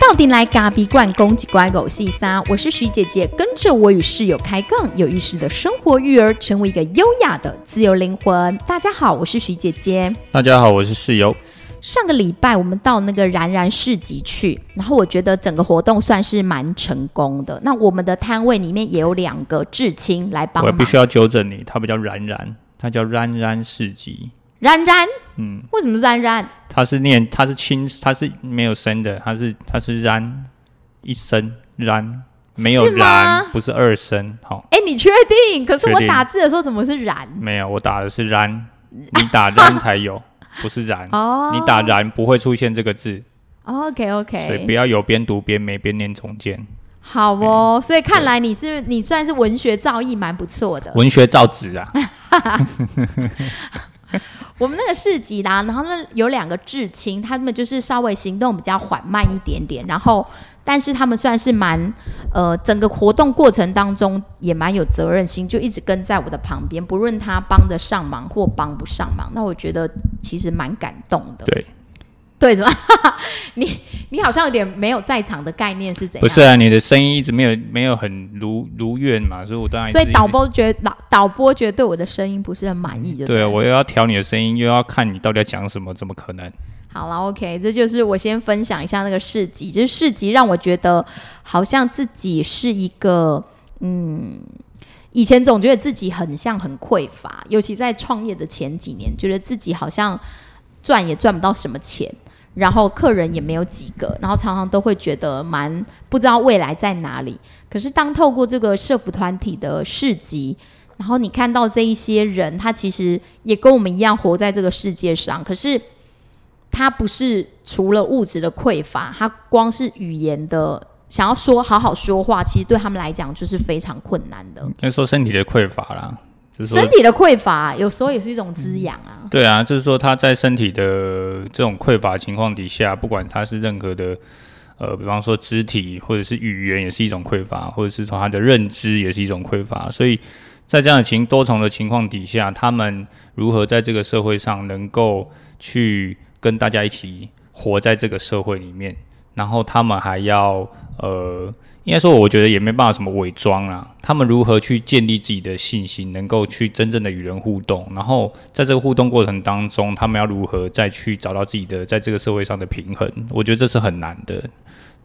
到底来咖比罐攻击乖狗细沙，我是徐姐姐，跟着我与室友开杠，有意识的生活育儿，成为一个优雅的自由灵魂。大家好，我是徐姐姐。大家好，我是室友。上个礼拜我们到那个然然市集去，然后我觉得整个活动算是蛮成功的。那我们的摊位里面也有两个至亲来帮忙。我必须要纠正你，它不叫然然，它叫然然市集。然然，嗯，为什么是然然？它是念，它是轻，它是没有声的，它是它是然一声然，没有然，不是二声。好，哎，你确定？可是我打字的时候怎么是然？没有，我打的是然，你打然才有，不是然。哦，你打然不会出现这个字。OK OK，所以不要有边读边没边念中间。好哦，所以看来你是你算是文学造诣蛮不错的，文学造纸啊。我们那个市集啦，然后那有两个至亲，他们就是稍微行动比较缓慢一点点，然后但是他们算是蛮呃整个活动过程当中也蛮有责任心，就一直跟在我的旁边，不论他帮得上忙或帮不上忙，那我觉得其实蛮感动的。对。对，怎么？你你好像有点没有在场的概念是怎样？不是啊，你的声音一直没有没有很如如愿嘛，所以我当然所以导播觉得导导播觉得对我的声音不是很满意，就对啊，我又要调你的声音，又要看你到底要讲什么，怎么可能？好了，OK，这就是我先分享一下那个市集，就是市集让我觉得好像自己是一个嗯，以前总觉得自己很像很匮乏，尤其在创业的前几年，觉得自己好像赚也赚不到什么钱。然后客人也没有几个，然后常常都会觉得蛮不知道未来在哪里。可是当透过这个社服团体的市集，然后你看到这一些人，他其实也跟我们一样活在这个世界上。可是他不是除了物质的匮乏，他光是语言的想要说好好说话，其实对他们来讲就是非常困难的。应该说身体的匮乏啦。身体的匮乏有时候也是一种滋养啊。对啊，就是说他在身体的这种匮乏情况底下，不管他是任何的，呃，比方说肢体或者是语言，也是一种匮乏，或者是从他的认知也是一种匮乏。所以在这样的情多重的情况底下，他们如何在这个社会上能够去跟大家一起活在这个社会里面，然后他们还要呃。应该说，我觉得也没办法什么伪装啊。他们如何去建立自己的信心，能够去真正的与人互动，然后在这个互动过程当中，他们要如何再去找到自己的在这个社会上的平衡？我觉得这是很难的。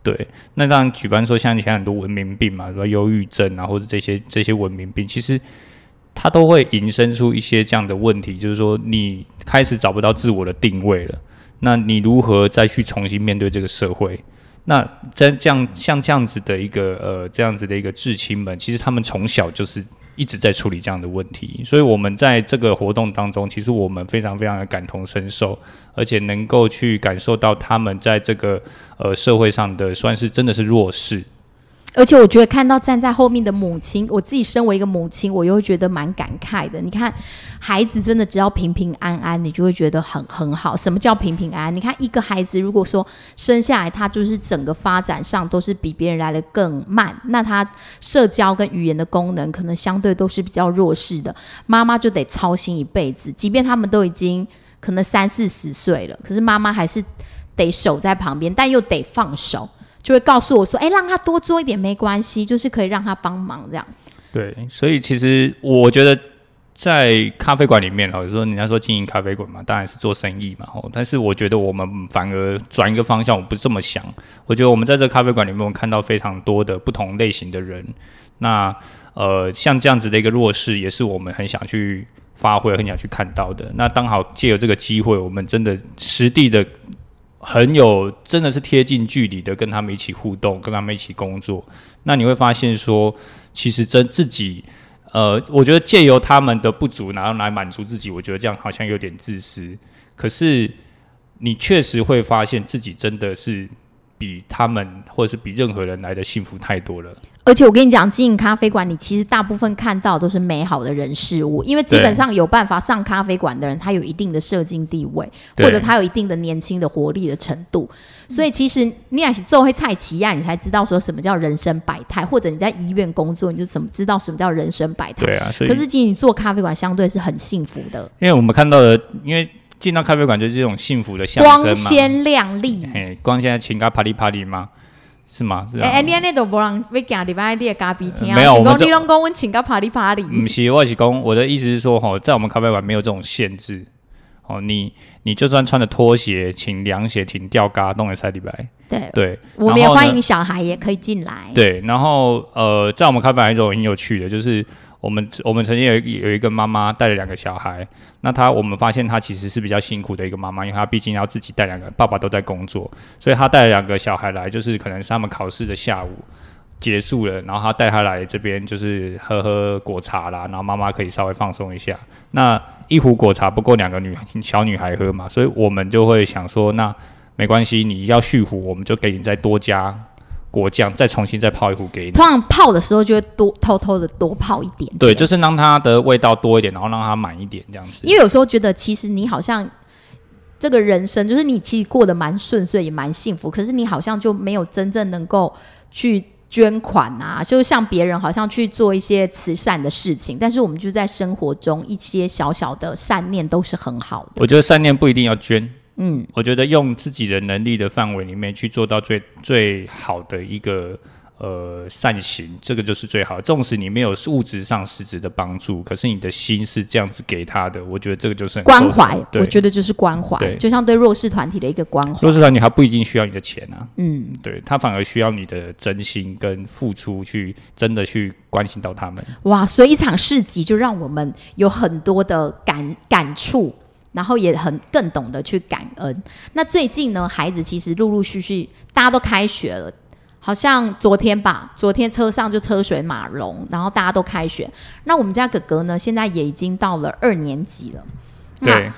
对，那当然，举办说像以前很多文明病嘛，比如说忧郁症啊，或者这些这些文明病，其实它都会引申出一些这样的问题，就是说你开始找不到自我的定位了，那你如何再去重新面对这个社会？那在这样像这样子的一个呃这样子的一个至亲们，其实他们从小就是一直在处理这样的问题，所以我们在这个活动当中，其实我们非常非常的感同身受，而且能够去感受到他们在这个呃社会上的算是真的是弱势。而且我觉得看到站在后面的母亲，我自己身为一个母亲，我又觉得蛮感慨的。你看，孩子真的只要平平安安，你就会觉得很很好。什么叫平平安安？你看一个孩子，如果说生下来他就是整个发展上都是比别人来的更慢，那他社交跟语言的功能可能相对都是比较弱势的。妈妈就得操心一辈子，即便他们都已经可能三四十岁了，可是妈妈还是得守在旁边，但又得放手。就会告诉我说：“哎，让他多做一点没关系，就是可以让他帮忙这样。”对，所以其实我觉得在咖啡馆里面，或者说人家说经营咖啡馆嘛，当然是做生意嘛。哦，但是我觉得我们反而转一个方向，我不是这么想。我觉得我们在这咖啡馆里面，我们看到非常多的不同类型的人。那呃，像这样子的一个弱势，也是我们很想去发挥、很想去看到的。那刚好借由这个机会，我们真的实地的。很有，真的是贴近距离的跟他们一起互动，跟他们一起工作。那你会发现说，其实真自己，呃，我觉得借由他们的不足，然后来满足自己，我觉得这样好像有点自私。可是你确实会发现自己真的是。比他们或者是比任何人来的幸福太多了。而且我跟你讲，经营咖啡馆，你其实大部分看到都是美好的人事物，因为基本上有办法上咖啡馆的人，他有一定的社经地位，或者他有一定的年轻的活力的程度。所以其实你也是做会菜奇亚，你才知道说什么叫人生百态，或者你在医院工作，你就怎么知道什么叫人生百态。对啊，可是经营做咖啡馆相对是很幸福的，因为我们看到的，因为。进到咖啡馆就是这种幸福的象征嘛。光鲜亮丽。哎，光鲜情咖啪里啪里吗？是吗？是啊。哎、欸，你安尼都无人要行礼拜你的咖啡厅啊？没有我们这是讲你拢讲阮请个啪里啪里。不是，我是讲我的意思是说，哈，在我们咖啡馆没有这种限制。哦，你你就算穿着拖鞋，请凉鞋，请吊嘎，都能塞礼拜。对对，我们也欢迎小孩也可以进来。对，然后呃，在我们咖啡馆有一种很有趣的，就是我们我们曾经有有一个妈妈带了两个小孩，那她我们发现她其实是比较辛苦的一个妈妈，因为她毕竟要自己带两个，爸爸都在工作，所以她带了两个小孩来，就是可能是他们考试的下午。结束了，然后她带她来这边，就是喝喝果茶啦，然后妈妈可以稍微放松一下。那一壶果茶不够两个女小女孩喝嘛，所以我们就会想说，那没关系，你要续壶，我们就给你再多加果酱，再重新再泡一壶给你。通常泡的时候就会多偷偷的多泡一点。对，就是让它的味道多一点，然后让它满一点这样子。因为有时候觉得其实你好像这个人生，就是你其实过得蛮顺遂，也蛮幸福，可是你好像就没有真正能够去。捐款啊，就是像别人好像去做一些慈善的事情，但是我们就在生活中一些小小的善念都是很好的。我觉得善念不一定要捐，嗯，我觉得用自己的能力的范围里面去做到最最好的一个呃善行，这个就是最好的。纵使你没有物质上实质的帮助，可是你的心是这样子给他的，我觉得这个就是很关怀。我觉得就是关怀，就像对弱势团体的一个关怀弱。势团体他不一定需要你的钱啊，嗯，对他反而需要你的真心跟付出，去真的去关心到他们。哇，所以一场市集就让我们有很多的感感触，然后也很更懂得去感恩。那最近呢，孩子其实陆陆续续大家都开学了。好像昨天吧，昨天车上就车水马龙，然后大家都开学。那我们家哥哥呢，现在也已经到了二年级了。那对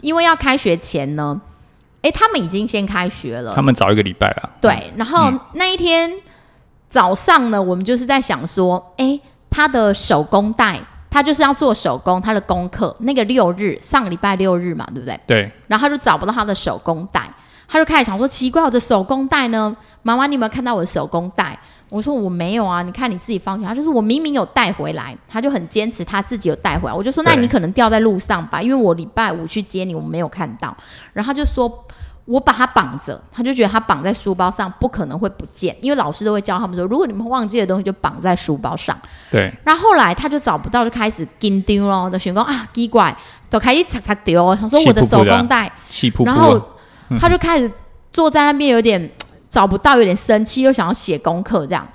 因为要开学前呢，哎，他们已经先开学了他。们早一个礼拜了，对，然后那一天早上呢，我们就是在想说，哎，他的手工袋，他就是要做手工，他的功课那个六日上个礼拜六日嘛，对不对？对然后他就找不到他的手工袋，他就开始想说，奇怪，我的手工袋呢？妈妈，你有没有看到我的手工袋？我说我没有啊，你看你自己放去。他就是我明明有带回来，他就很坚持他自己有带回来。我就说那你可能掉在路上吧，因为我礼拜五去接你，我没有看到。然后他就说我把它绑着，他就觉得他绑在书包上不可能会不见，因为老师都会教他们说，如果你们忘记的东西就绑在书包上。对。然后后来他就找不到，就开始紧丢咯，就想讲啊奇怪，都开始擦擦丢，想说我的手工袋。气噗噗。啊，然后他就开始坐在那边，有点找不到，有点生气，又想要写功课这样。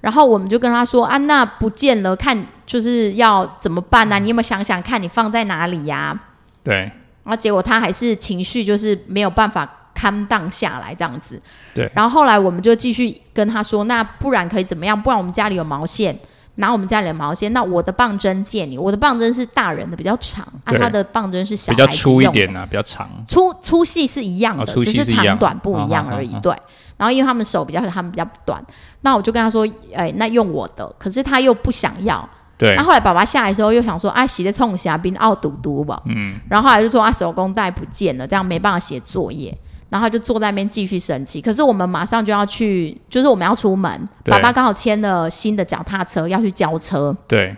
然后我们就跟他说：“啊，那不见了，看就是要怎么办呢、你有没有想想看你放在哪里呀、对。然后结果他还是情绪就是没有办法 calm down 下来这样子。对然后后来我们就继续跟他说：“那不然可以怎么样？不然我们家里有毛线。”拿我们家里的毛线，那我的棒针借你。我的棒针是大人的，比较长，啊，他的棒针是小比较孩子用的粗一点啊，比较长。粗粗细是一样的，哦粗细只是一样长短不一样而已。对，然后因为他们手比较他们比较短，那我就跟他说，哎、那用我的，可是他又不想要。对那后来爸爸下来的时候又想说，啊，洗的冲霞冰奥嘟嘟吧，嗯，然后后来就说啊，手工袋不见了，这样没办法写作业。然后他就坐在那边继续生气，可是我们马上就要去，就是我们要出门，爸爸刚好签了新的脚踏车要去交车，对。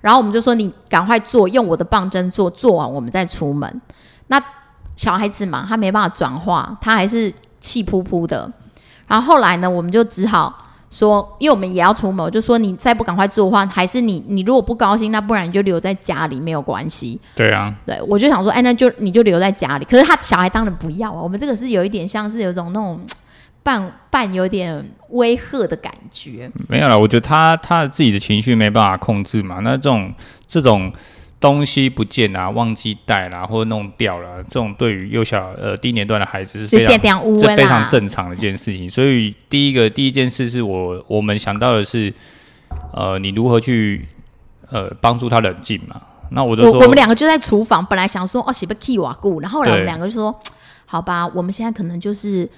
然后我们就说你赶快做，用我的棒针做，做完我们再出门。那小孩子嘛，他没办法转化，他还是气扑扑的。然后后来呢，我们就只好说，因为我们也要出门，我就说你再不赶快做的话，还是你你如果不高兴，那不然你就留在家里没有关系。对啊，对，我就想说，哎，那就你就留在家里。可是他小孩当然不要啊。我们这个是有一点像是有种那种半半有点威吓的感觉。没有了。我觉得他他自己的情绪没办法控制嘛，那这种这种东西不见啊，忘记带啦，或者弄掉了，这种对于幼小呃低年段的孩子是就非常这非常，正常的一件事情。所以第一个第一件事是我我们想到的是，呃，你如何去呃帮助他冷静嘛？那我就说，我我们两个就在厨房，本来想说哦，洗不 key 瓦固，然后后来我们对两个就说，好吧，我们现在可能就是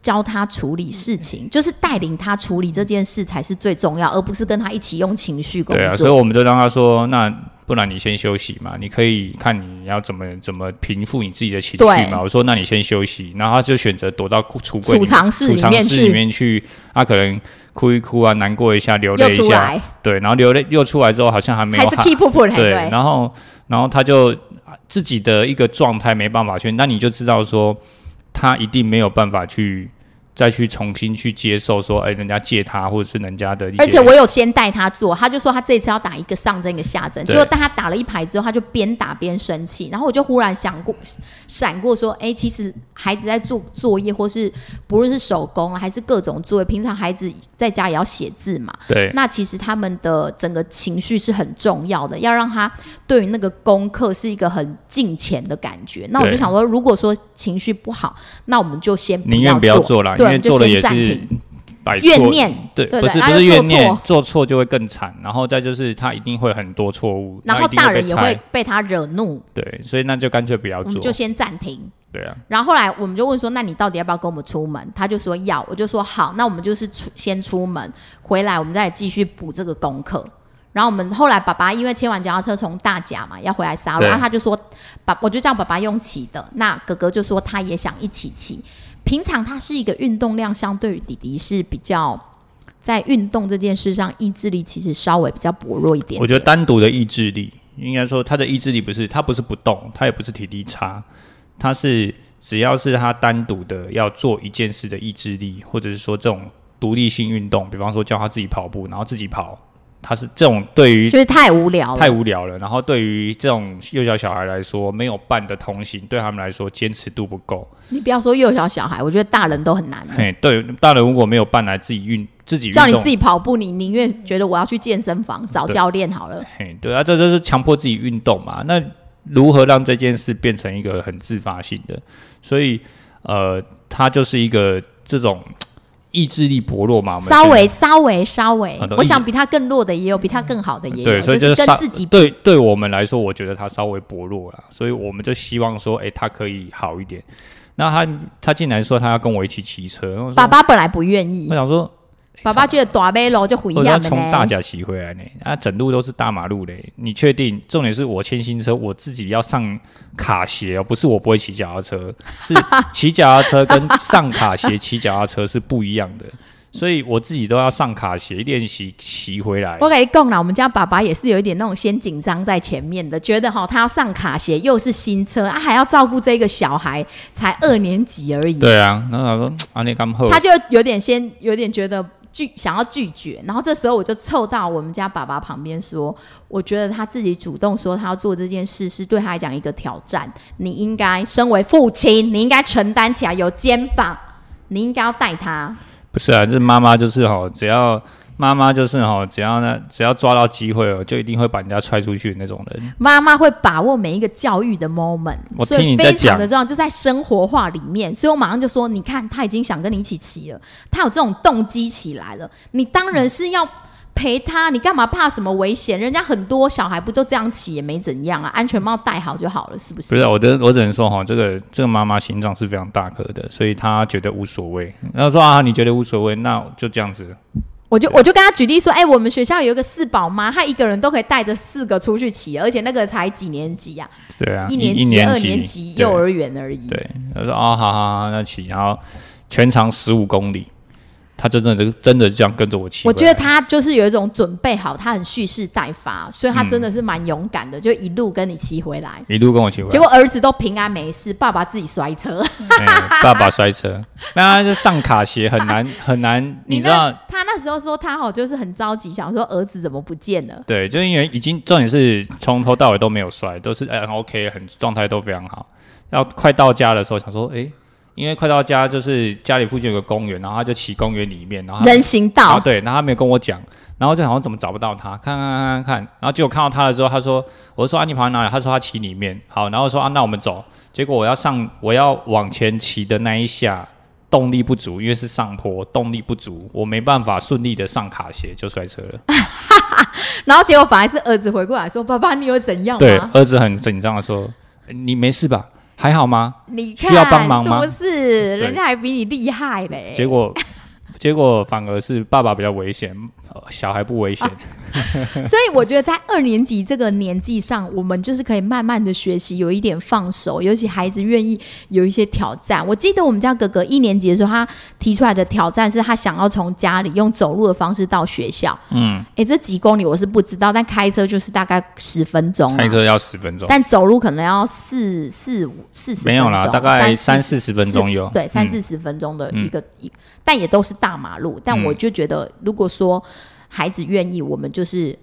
教他处理事情，就是带领他处理这件事才是最重要，而不是跟他一起用情绪工对啊，所以我们就让他说，那不然你先休息嘛，你可以看你要怎么怎么平复你自己的情绪嘛。我说那你先休息，然后他就选择躲到橱柜储藏室储藏室里面去，他可能哭一哭啊，难过一下，流泪一下，对，然后流泪又出来之后好像还没有还是好 keep up 对，对，然后然后他就自己的一个状态没办法去，那你就知道说他一定没有办法去再去重新去接受说，哎，人家借他或者是人家的，而且我有先带他做，他就说他这一次要打一个上针一个下针，结果带他打了一排之后，他就边打边生气，然后我就忽然想过闪过说，哎、其实孩子在做作业或是不论是手工啊还是各种作业，平常孩子在家也要写字嘛，对。那其实他们的整个情绪是很重要的，要让他对于那个功课是一个很敬虔的感觉。那我就想说，如果说情绪不好，那我们就先宁愿不要做啦，因对，我们就为做了也是摆。错。怨念，对，不是不是怨念，做错就会更惨，然后再就是他一定会很多错误，然后大人也会被他惹怒，对，所以那就干脆不要做，就先暂停。对啊，然后后来我们就问说，那你到底要不要跟我们出门？他就说要，我就说好，那我们就是出先出门，回来我们再继续补这个功课。然后我们后来爸爸因为牵完脚踏车从大甲嘛要回来沙鹿，然后他就说爸，我就叫爸爸用骑的，那哥哥就说他也想一起骑。平常他是一个运动量相对于弟弟是比较在运动这件事上意志力其实稍微比较薄弱一点点。我觉得单独的意志力，应该说他的意志力不是他不是不动，他也不是体力差，他是只要是他单独的要做一件事的意志力，或者是说这种独立性运动，比方说叫他自己跑步，然后自己跑，他是这种对于就是太无聊了，太无聊了，然后对于这种幼小小孩来说，没有伴的同行，对他们来说坚持度不够。你不要说幼小小孩，我觉得大人都很难。嘿，对，大人如果没有伴来自己运自己叫你自己跑步，你宁愿觉得我要去健身房找教练好了。嘿，对啊，这就是强迫自己运动嘛。那如何让这件事变成一个很自发性的？所以，呃，他就是一个这种意志力薄弱嘛。我们稍微稍微稍微我想比他更弱的也有，比他更好的也有，对，所以就是跟自己比。对对我们来说，我觉得他稍微薄弱了，所以我们就希望说，哎、他可以好一点。那他他竟然说他要跟我一起骑车，爸，爸本来不愿意我，想说，爸爸觉得大背楼就回样的呢。从大甲骑回来呢，啊，整路都是大马路嘞。你确定？重点是我牵新车，我自己要上卡鞋哦，不是我不会骑脚踏车，是 骑脚踏车跟上卡鞋骑脚踏车是不一样的，所以我自己都要上卡鞋练习骑回来。我跟你讲啦，我们家爸爸也是有一点那种先紧张在前面的，觉得哈他要上卡鞋，又是新车啊，还要照顾这个小孩，才二年级而已。对啊，然后他说啊，你刚好，他就有点先有点觉得拒想要拒绝，然后这时候我就凑到我们家爸爸旁边说，我觉得他自己主动说他要做这件事是对他来讲一个挑战，你应该身为父亲，你应该承担起来，有肩膀，你应该要带他。不是啊，这妈妈就是哈，只要妈妈就是哈，只要呢，只要抓到机会哦，就一定会把人家踹出去的那种人。妈妈会把握每一个教育的 moment，我所以听你在讲非常的重要，就在生活化里面。所以我马上就说，你看他已经想跟你一起骑了，他有这种动机起来了，你当然是要陪他，你干嘛怕什么危险？人家很多小孩不都这样骑也没怎样啊，安全帽戴好就好了，是不是？不是啊，我的我只能说哈，这个这个妈妈心脏是非常大颗的，所以她觉得无所谓。然后说啊，你觉得无所谓，那就这样子。我就我就跟他举例说，哎、我们学校有一个四宝妈，她一个人都可以带着四个出去骑，而且那个才几年级啊？对啊，一年级、二年级、幼儿园而已。对，他说哦，好好好，那骑，然后全长十五公里，他真的就真的这样跟着我骑。我觉得他就是有一种准备好，他很蓄势待发，所以他真的是蛮勇敢的，就一路跟你骑回来。一路跟我骑回来，结果儿子都平安没事，爸爸自己摔车。哎爸爸摔车，那就上卡鞋很难很难，你知道那？他那时候说他好就是很着急，想说儿子怎么不见了？对，就因为已经重点是从头到尾都没有摔，都是哎很 OK，很状态都非常好。要快到家的时候，想说，哎、因为快到家就是家里附近有个公园，然后他就骑公园里面，然后人行道，然后对，然后他没有跟我讲，然后就好像怎么找不到他，看看看看看，然后结果看到他了之后，他说，我说啊你跑到哪里？他说他骑里面，好，然后说啊那我们走，结果我要上我要往前骑的那一下。动力不足，因为是上坡，动力不足，我没办法顺利的上卡鞋，就摔车了。然后结果反而是儿子回过来说：“爸爸，你有怎样对，儿子很紧张的说：“你没事吧？还好吗你需要帮忙吗是不是？人家还比你厉害嘞。”？”结果，结果反而是爸爸比较危险，呃小孩不危险。所以我觉得在二年级这个年纪上，我们就是可以慢慢的学习，有一点放手，尤其孩子愿意有一些挑战。我记得我们家哥哥一年级的时候，他提出来的挑战是他想要从家里用走路的方式到学校。嗯，哎，这几公里我是不知道，但开车就是大概十分钟，开车要十分钟，但走路可能要四四五四十，没有啦，大概三四十分钟有，对，三四十分钟的一个一，但也都是大马路。但我就觉得，如果说孩子愿意，我们就是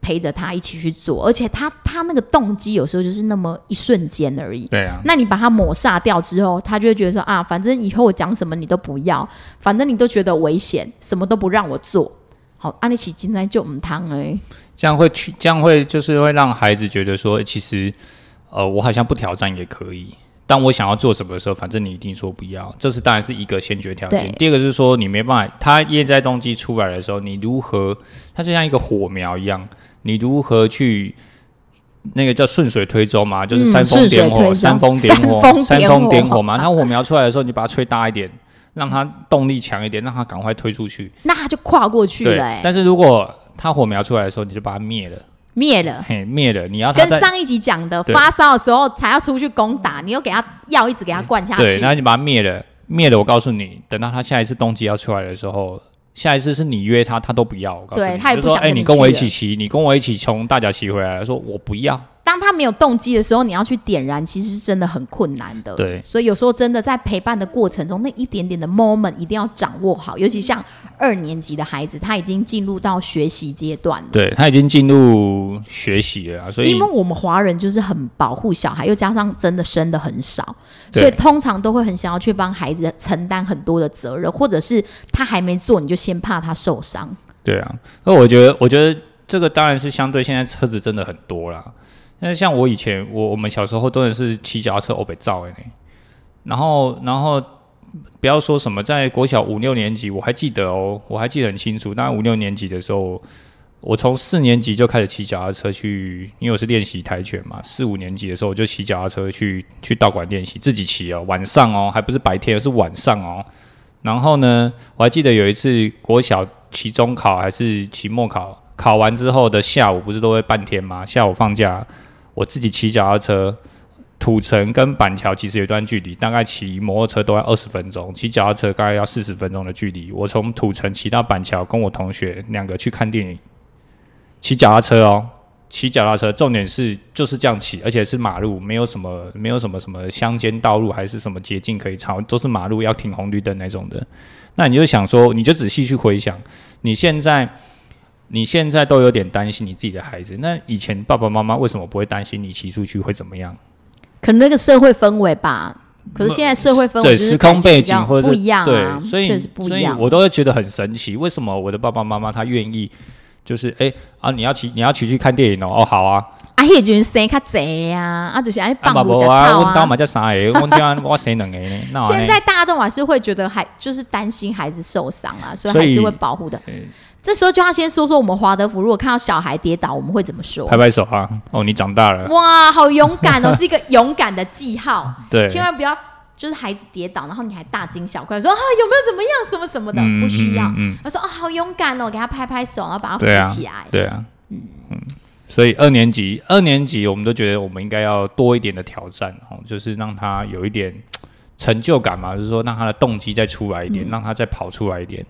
陪着他一起去做，而且他他那个动机有时候就是那么一瞬间而已。对啊，那你把他抹杀掉之后，他就会觉得说啊，反正以后我讲什么你都不要，反正你都觉得危险，什么都不让我做。好，安利起今天就唔汤哎，这样会去，这样会就是会让孩子觉得说，其实呃，我好像不挑战也可以。当我想要做什么的时候，反正你一定说不要，这是当然是一个先决条件。第二个是说，你没办法，它液在动机出来的时候，你如何？它就像一个火苗一样，你如何去那个叫顺水推舟嘛？就是煽风点火，煽风点火，煽风点火嘛。它火苗出来的时候，你把它吹大一点，让它动力强一点，让它赶快推出去，那它就跨过去了。但是如果它火苗出来的时候，你就把它灭了。灭了，嘿，灭了！你要跟上一集讲的，发烧的时候才要出去攻打，你又给他药，一直给他灌下去。对，然后你把他灭了，灭了。我告诉你，等到他下一次冬季要出来的时候，下一次是你约他，他都不要。我告诉你，他也不想。哎，你跟我一起骑，你跟我一起从大甲骑回来，说我不要。当他没有动机的时候，你要去点燃，其实是真的很困难的。对，所以有时候真的在陪伴的过程中，那一点点的 moment 一定要掌握好。尤其像二年级的孩子，他已经进入到学习阶段了。对他已经进入学习了，所以因为我们华人就是很保护小孩，又加上真的生的很少，所以通常都会很想要去帮孩子承担很多的责任，或者是他还没做，你就先怕他受伤。对啊，那我觉得，我觉得这个当然是相对现在车子真的很多啦。那像我以前，我我们小时候都是骑脚踏车欧北照诶，然后然后不要说什么，在国小五六年级，我还记得哦，我还记得很清楚。那五六年级的时候，我从四年级就开始骑脚踏车去，因为我是练习跆拳嘛。四五年级的时候，我就骑脚踏车去去道馆练习，自己骑哦，晚上哦，还不是白天，是晚上哦。然后呢，我还记得有一次国小期中考还是期末考，考完之后的下午不是都会半天吗？下午放假。我自己骑脚踏车，土城跟板桥其实有段距离，大概骑摩托车都要二十分钟，骑脚踏车大概要四十分钟的距离。我从土城骑到板桥，跟我同学两个去看电影，骑脚踏车哦，骑脚踏车，重点是就是这样骑，而且是马路，没有什么没有什么什么乡间道路，还是什么捷径可以超，都是马路要停红绿灯那种的。那你就想说，你就仔细去回想，你现在。你现在都有点担心你自己的孩子，那以前爸爸妈妈为什么不会担心你骑出去会怎么样？可能那个社会氛围吧。可是现在社会氛围对时空背景或者不一样啊，所以所以我都会觉得很神奇，为什么我的爸爸妈妈他愿意就是哎啊你要骑你要骑去看电影哦哦好啊，啊迄阵生较济呀，啊就是安尼放不着啊，我当嘛叫啥个，我生两个呢。现在大家都还是会觉得还就是担心孩子受伤啊，所以还是会保护的。这时候就要先说说我们华德福，如果看到小孩跌倒，我们会怎么说？拍拍手啊！哦，你长大了！哇，好勇敢哦，是一个勇敢的记号。对，千万不要就是孩子跌倒，然后你还大惊小怪说啊有没有怎么样什么什么的，不需要。嗯他说啊好勇敢哦，给他拍拍手，然后把他扶起来。对啊，嗯嗯。所以二年级，二年级我们都觉得我们应该要多一点的挑战哦，就是让他有一点成就感嘛，就是说让他的动机再出来一点，让他再跑出来一点。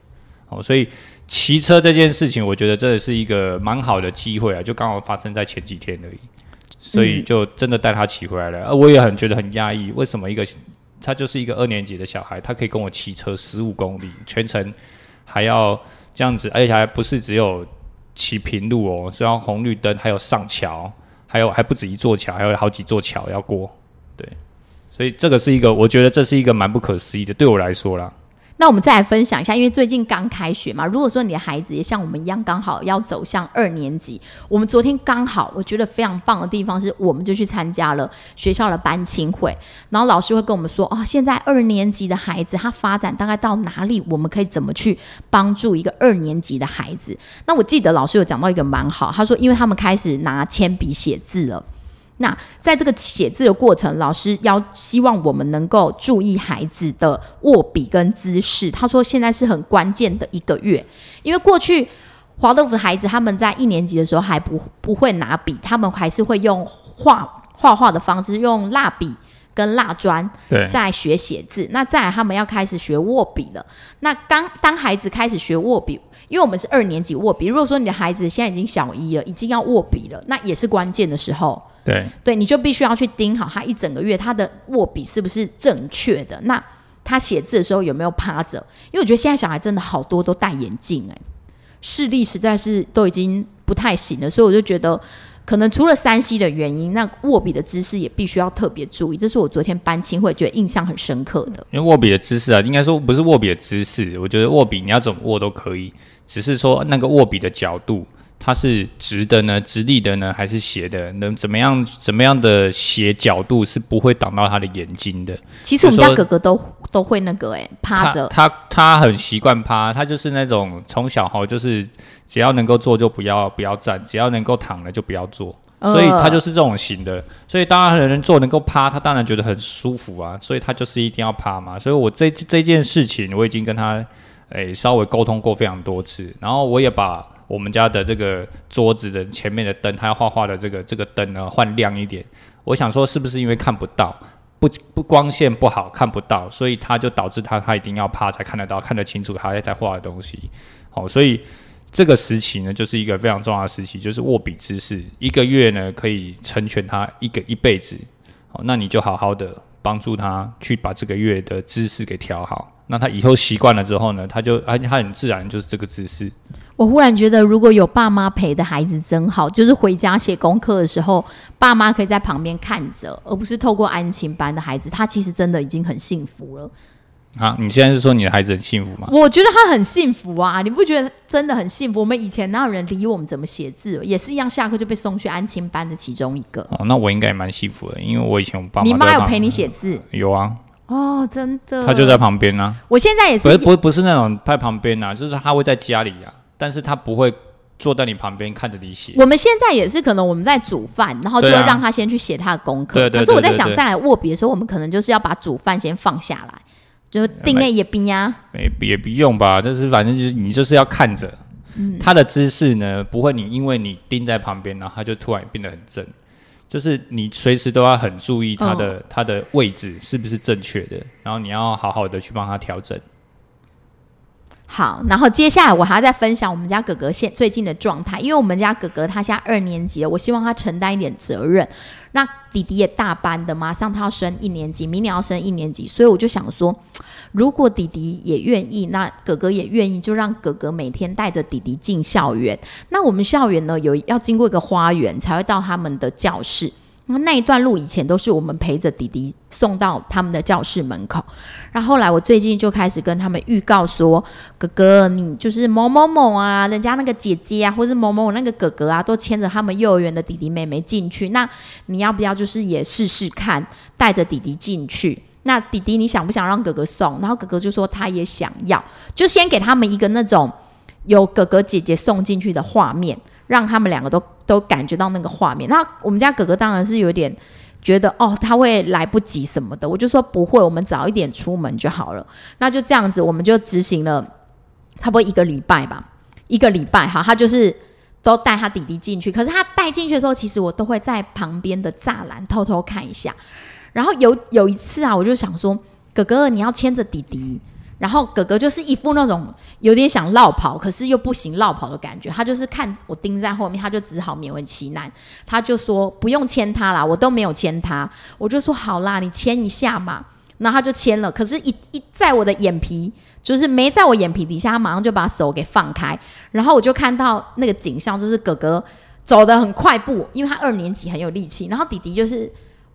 哦，所以。骑车这件事情，我觉得真的是一个蛮好的机会啊，就刚好发生在前几天而已，所以就真的带他骑回来了。而我也很觉得很压抑，为什么一个他就是一个二年级的小孩，他可以跟我骑车十五公里全程，还要这样子，而且还不是只有骑平路哦，是要红绿灯，还有上桥，还有还不止一座桥，还有好几座桥要过。对，所以这个是一个，我觉得这是一个蛮不可思议的，对我来说啦。那我们再来分享一下，因为最近刚开学嘛。如果说你的孩子也像我们一样，刚好要走向二年级，我们昨天刚好，我觉得非常棒的地方是，我们就去参加了学校的班亲会，然后老师会跟我们说，哦，现在二年级的孩子他发展大概到哪里，我们可以怎么去帮助一个二年级的孩子。那我记得老师有讲到一个蛮好，他说，因为他们开始拿铅笔写字了。那在这个写字的过程，老师要希望我们能够注意孩子的握笔跟姿势。他说现在是很关键的一个月，因为过去华德福的孩子他们在一年级的时候还不不会拿笔，他们还是会用画画画的方式，用蜡笔跟蜡砖对，在学写字。那再来他们要开始学握笔了。那刚当孩子开始学握笔，因为我们是二年级握笔，如果说你的孩子现在已经小一了，已经要握笔了，那也是关键的时候。对，对，你就必须要去盯好他一整个月他的握笔是不是正确的。那他写字的时候有没有趴着？因为我觉得现在小孩真的好多都戴眼镜、哎，视力实在是都已经不太行了，所以我就觉得。可能除了山西的原因，那握笔的姿势也必须要特别注意。这是我昨天班亲会觉得印象很深刻的。因为握笔的姿势啊，应该说不是握笔的姿势，我觉得握笔你要怎么握都可以，只是说那个握笔的角度，它是直的呢、直立的呢，还是斜的？能怎么样？怎么样的斜角度是不会挡到他的眼睛的？其实我们家哥哥都都会那个哎、趴着，他他他很习惯趴，他就是那种从小哈，就是只要能够坐就不要不要站，只要能够躺了就不要坐，呃所以他就是这种型的。所以当然人坐能够趴，他当然觉得很舒服啊，所以他就是一定要趴嘛。所以我这这件事情我已经跟他诶、稍微沟通过非常多次，然后我也把我们家的这个桌子的前面的灯，他要画画的这个这个灯呢换亮一点。我想说是不是因为看不到？不不光线不好看不到，所以他就导致他他一定要趴才看得到看得清楚他在画的东西。好、所以这个时期呢，就是一个非常重要的时期，就是握笔姿势，一个月呢可以成全他一个一辈子。好、那你就好好的帮助他去把这个月的姿势给调好。那他以后习惯了之后呢，他就啊他很自然就是这个姿势。我忽然觉得，如果有爸妈陪的孩子真好，就是回家写功课的时候，爸妈可以在旁边看着，而不是透过安亲班的孩子，他其实真的已经很幸福了。啊，你现在是说你的孩子很幸福吗？我觉得他很幸福啊，你不觉得真的很幸福？我们以前哪有人理我们怎么写字，也是一样，下课就被送去安亲班的其中一个。哦，那我应该也蛮幸福的，因为我以前我爸妈你妈有陪你写字有啊，哦，真的。他就在旁边啊。我现在也是不是不是不是那种在旁边啊，就是他会在家里啊，但是他不会坐在你旁边看着你写。我们现在也是，可能我们在煮饭，然后就让他先去写他的功课。可是我在想，再来握笔的时候，我们可能就是要把煮饭先放下来，就定那也冰呀。没也不用吧，但是反正就是你就是要看着、嗯他的姿势呢，不会你因为你盯在旁边，然后他就突然变得很正，就是你随时都要很注意他哦的、它的位置是不是正确的，然后你要好好的去帮它调整。好，然后接下来我还要再分享我们家哥哥现最近的状态，因为我们家哥哥他现在二年级了，我希望他承担一点责任。那弟弟也大班的，马上他要升一年级，明年要升一年级，所以我就想说，如果弟弟也愿意，那哥哥也愿意，就让哥哥每天带着弟弟进校园。那我们校园呢，有要经过一个花园才会到他们的教室。那那一段路以前都是我们陪着弟弟送到他们的教室门口，然后后来我最近就开始跟他们预告说，哥哥你就是某某某啊，人家那个姐姐啊，或是某某某那个哥哥啊，都牵着他们幼儿园的弟弟妹妹进去，那你要不要就是也试试看，带着弟弟进去？那弟弟你想不想让哥哥送？然后哥哥就说他也想要，就先给他们一个那种有哥哥姐姐送进去的画面，让他们两个都都感觉到那个画面。那我们家哥哥当然是有点觉得哦，他会来不及什么的，我就说不会，我们早一点出门就好了。那就这样子，我们就执行了差不多一个礼拜吧，一个礼拜哈，他就是。都带他弟弟进去，可是他带进去的时候，其实我都会在旁边的栅栏偷偷看一下。然后有有一次啊，我就想说，哥哥你要牵着弟弟，然后哥哥就是一副那种有点想绕跑，可是又不行绕跑的感觉。他就是看我盯在后面，他就只好勉为其难。他就说不用牵他啦，我都没有牵他。我就说好啦，你牵一下嘛。然后他就牵了，可是一，一在我的眼皮，就是没在我眼皮底下，他马上就把手给放开。然后我就看到那个景象，就是哥哥走得很快步，因为他二年级很有力气，然后弟弟就是。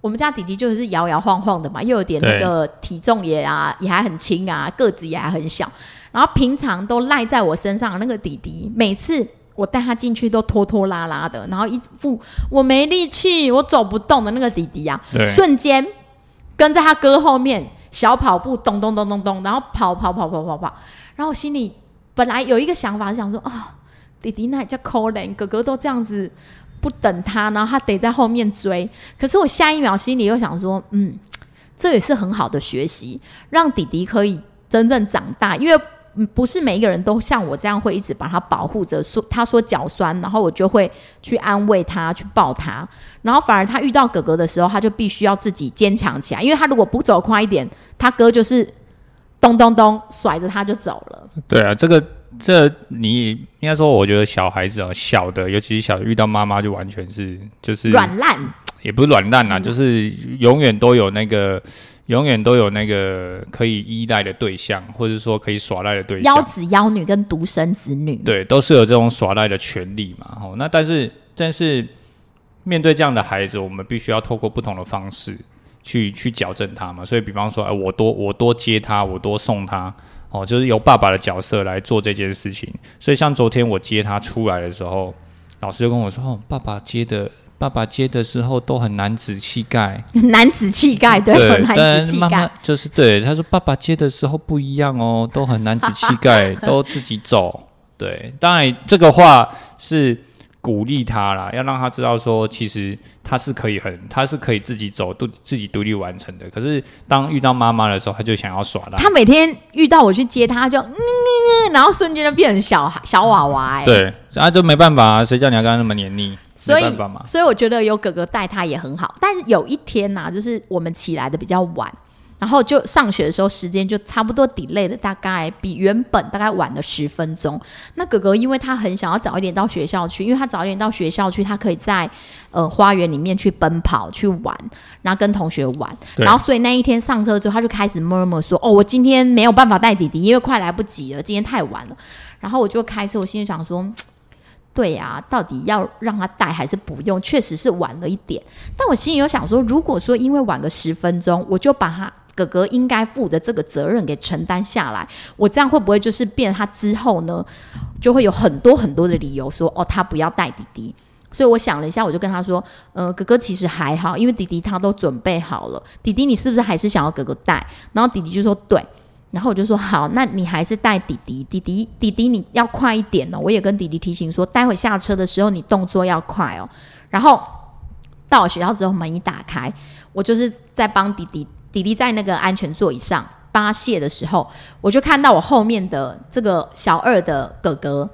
我们家弟弟就是摇摇晃晃的嘛，又有点那个体重也啊，也还很轻啊，个子也还很小。然后平常都赖在我身上的那个弟弟，每次我带他进去都拖拖拉拉的，然后一副我没力气，我走不动的那个弟弟啊，瞬间跟在他哥后面小跑步，咚咚咚咚咚，然后跑跑跑跑跑跑。然后我心里本来有一个想法，是想说啊、弟弟那也叫可怜，哥哥都这样子不等他，然后他得在后面追。可是我下一秒心里又想说，嗯，这也是很好的学习，让弟弟可以真正长大，因为不是每一个人都像我这样会一直把他保护着，说他说脚酸，然后我就会去安慰他，去抱他，然后反而他遇到哥哥的时候，他就必须要自己坚强起来，因为他如果不走快一点，他哥就是咚咚咚甩着他就走了。对啊，这个这你应该说，我觉得小孩子啊，小的，尤其是小的，遇到妈妈就完全是就是软烂，也不是软烂啦，就是永远都有那个，永远都有那个可以依赖的对象，或者说可以耍赖的对象妖。子妖女跟独生子女，对，都是有这种耍赖的权利嘛。吼，那但是但是面对这样的孩子，我们必须要透过不同的方式去去矫正他嘛。所以，比方说，哎，我多我多接他，我多送他，哦，就是由爸爸的角色来做这件事情。所以，像昨天我接他出来的时候，老师就跟我说，哦，爸爸接的。爸爸接的时候都很男子气概，男子气概，对，有男子气概。就是对他说，爸爸接的时候不一样哦，都很男子气概，都自己走。对，当然这个话是鼓励他啦，要让他知道说，其实他是可以很，他是可以自己走，独自己独立完成的。可是当遇到妈妈的时候，他就想要耍赖。他每天遇到我去接他，就嗯，然后瞬间就变成小小娃娃。哎，对，那就没办法啊，谁叫你要跟他那么黏腻？所以，所以我觉得有哥哥带他也很好。但是有一天呐，就是我们起来的比较晚，然后就上学的时候时间就差不多 delay 了，大概比原本大概晚了十分钟。那哥哥因为他很想要早一点到学校去，因为他早一点到学校去，他可以在呃花园里面去奔跑去玩，然后跟同学玩。然后所以那一天上车之后，他就开始默默说：“哦，我今天没有办法带弟弟，因为快来不及了，今天太晚了。”然后我就开车，我心里想说。对呀，到底要让他带还是不用？确实是晚了一点，但我心里有想说，如果说因为晚个十分钟，我就把他哥哥应该负的这个责任给承担下来，我这样会不会就是变他之后呢，就会有很多很多的理由说，哦，他不要带弟弟。所以我想了一下，我就跟他说，呃，哥哥其实还好，因为弟弟他都准备好了。弟弟，你是不是还是想要哥哥带？然后弟弟就说，对。然后我就说好，那你还是带弟弟，弟弟弟弟你要快一点哦。我也跟弟弟提醒说，待会下车的时候你动作要快哦。然后到了学校之后，门一打开，我就是在帮弟弟，弟弟在那个安全座椅上扒卸的时候，我就看到我后面的这个小二的哥哥，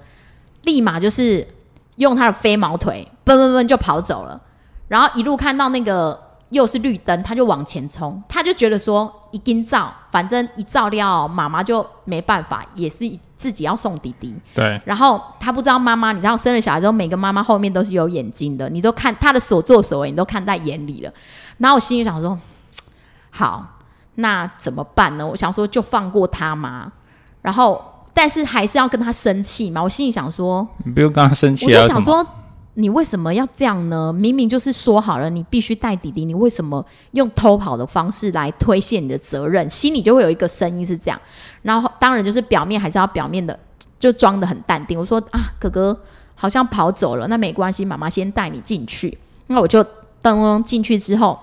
立马就是用他的飞毛腿，奔奔奔就跑走了。然后一路看到那个。又是绿灯，他就往前冲，他就觉得说一定照，反正一照料，妈妈就没办法，也是自己要送弟弟。对。然后他不知道妈妈，你知道生了小孩之后，每个妈妈后面都是有眼睛的，你都看他的所作所为，你都看在眼里了。然后我心里想说，好，那怎么办呢？我想说就放过他嘛。然后，但是还是要跟他生气嘛。我心里想说，你不用跟他生气啊。我就想说。你为什么要这样呢？明明就是说好了，你必须带弟弟，你为什么用偷跑的方式来推卸你的责任？心里就会有一个声音是这样。然后当然就是表面还是要表面的，就装的很淡定。我说啊，哥哥好像跑走了，那没关系，妈妈先带你进去。那我就噔进去之后，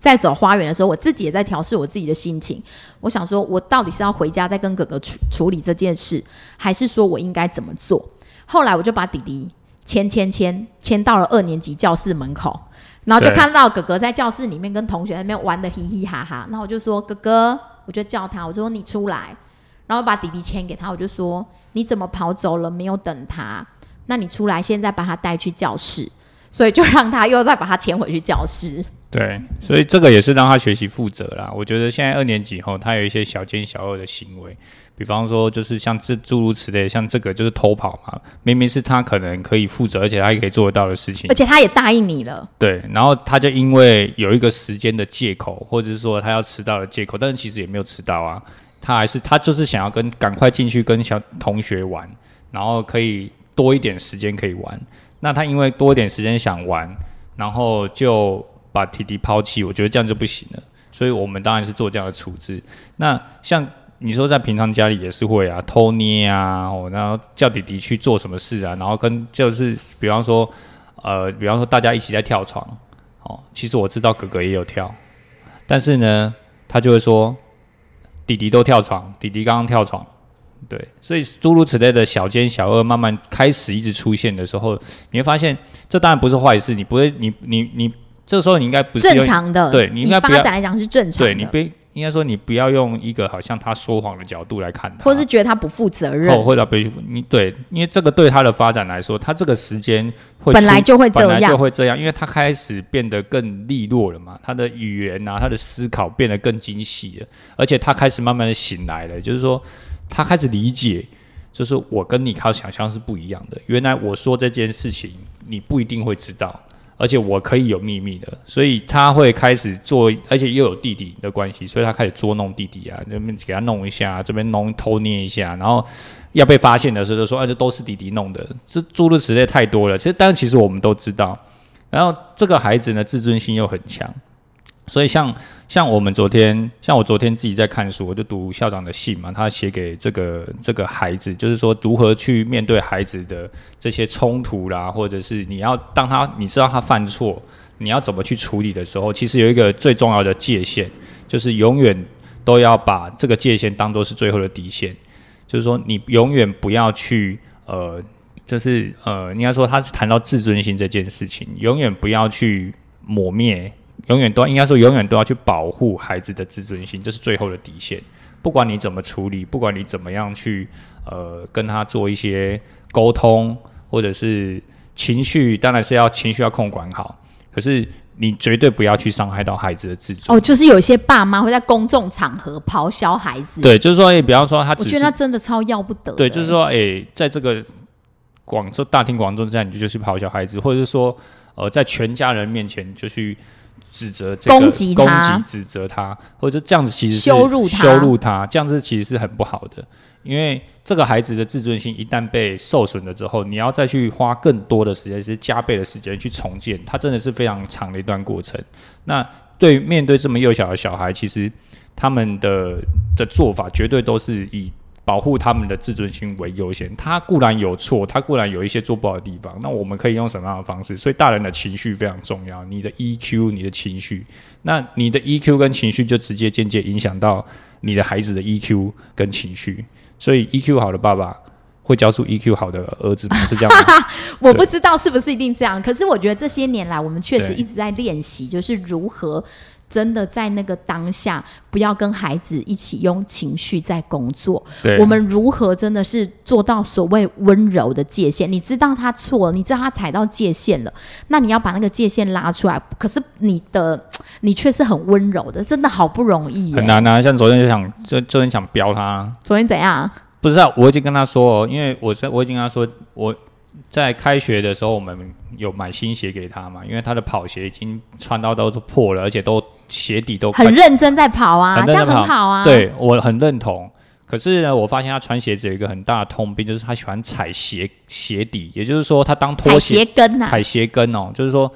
在走花园的时候，我自己也在调试我自己的心情。我想说，我到底是要回家再跟哥哥处处理这件事，还是说我应该怎么做？后来我就把弟弟。牵牵牵牵到了二年级教室门口，然后就看到哥哥在教室里面跟同学那边玩的嘻嘻哈哈。那我就说：“哥哥，我就叫他，我说你出来。”然后把弟弟牵给他，我就说：“你怎么跑走了？没有等他？那你出来，现在把他带去教室。”所以就让他又再把他牵回去教室。对，所以这个也是让他学习负责啦。我觉得现在二年级后，他有一些小奸小恶的行为。比方说，就是像这诸如此类，像这个就是偷跑嘛，明明是他可能可以负责，而且他也可以做得到的事情，而且他也答应你了。对，然后他就因为有一个时间的借口，或者是说他要迟到的借口，但是其实也没有迟到啊，他还是他就是想要跟赶快进去跟小同学玩，然后可以多一点时间可以玩。那他因为多一点时间想玩，然后就把弟弟抛弃，我觉得这样就不行了。所以我们当然是做这样的处置。那像。你说在平常家里也是会啊，偷捏啊，然后叫弟弟去做什么事啊，然后跟就是比方说，呃，比方说大家一起在跳床，哦，其实我知道哥哥也有跳，但是呢，他就会说弟弟都跳床，弟弟刚刚跳床，对，所以诸如此类的小奸小恶慢慢开始一直出现的时候，你会发现这当然不是坏事，你不会，你你你这个时候你应该不是正常的，对你应该发展来讲是正常的，对你别。应应该说你不要用一个好像他说谎的角度来看他，或是觉得他不负责任，或或者被你对，因为这个对他的发展来说，他这个时间会本来就会这本来就。会这样，因为他开始变得更利落了嘛，他的语言啊，他的思考变得更精细了，而且他开始慢慢的醒来了，就是说他开始理解，就是我跟你靠想象是不一样的，原来我说这件事情你不一定会知道。而且我可以有秘密的，所以他会开始做，而且又有弟弟的关系，所以他开始捉弄弟弟啊，这边给他弄一下，这边弄偷捏一下，然后要被发现的时候就说，啊，这都是弟弟弄的，这诸如此类太多了。其实，但其实我们都知道。然后这个孩子呢，自尊心又很强，所以像像我们昨天，像我昨天自己在看书，我就读校长的信嘛，他写给这个这个孩子，就是说如何去面对孩子的这些冲突啦，或者是你要当他你知道他犯错，你要怎么去处理的时候，其实有一个最重要的界限，就是永远都要把这个界限当做是最后的底线，就是说你永远不要去呃。就是呃，应该说他谈到自尊心这件事情，永远不要去抹灭，永远都应该说永远都要去保护孩子的自尊心，这是最后的底线。不管你怎么处理，不管你怎么样去呃跟他做一些沟通，或者是情绪，当然是要情绪要控管好，可是你绝对不要去伤害到孩子的自尊。哦，就是有一些爸妈会在公众场合咆哮孩子，对，就是说，诶，比方说他我觉得他真的超要不得的。对，就是说，诶，在这个广州大庭广众之下，你就就去咆哮孩子，或者是说，呃，在全家人面前就去指责这个攻击攻击、指责他，或者这样子其实是羞辱他羞辱他，这样子其实是很不好的。因为这个孩子的自尊心一旦被受损了之后，你要再去花更多的时间，是加倍的时间去重建，它真的是非常长的一段过程。那对面对这么幼小的小孩，其实他们的的做法绝对都是以保护他们的自尊心为优先。他固然有错，他固然有一些做不好的地方，那我们可以用什么样的方式？所以大人的情绪非常重要，你的 EQ，你的情绪，那你的 EQ 跟情绪就直接间接影响到你的孩子的 EQ 跟情绪。所以 EQ 好的爸爸会教出 EQ 好的儿子吗？是这样吗？我不知道是不是一定这样，可是我觉得这些年来，我们确实一直在练习，就是如何真的在那个当下，不要跟孩子一起用情绪在工作。对，我们如何真的是做到所谓温柔的界限？你知道他错了，你知道他踩到界限了，那你要把那个界限拉出来。可是你的你却是很温柔的，真的好不容易耶。很难啊。像昨天就想，就昨天想飙他，昨天怎样？不知道，我已经跟他说哦，因为我在我已经跟他说，我在开学的时候我们有买新鞋给他嘛，因为他的跑鞋已经穿到都破了，而且都鞋底都很认真在跑啊，这样很好啊。，对我很认同。可是呢，我发现他穿鞋子有一个很大的通病，就是他喜欢踩鞋鞋底，也就是说，他当拖鞋鞋跟啊、踩鞋跟哦，就是说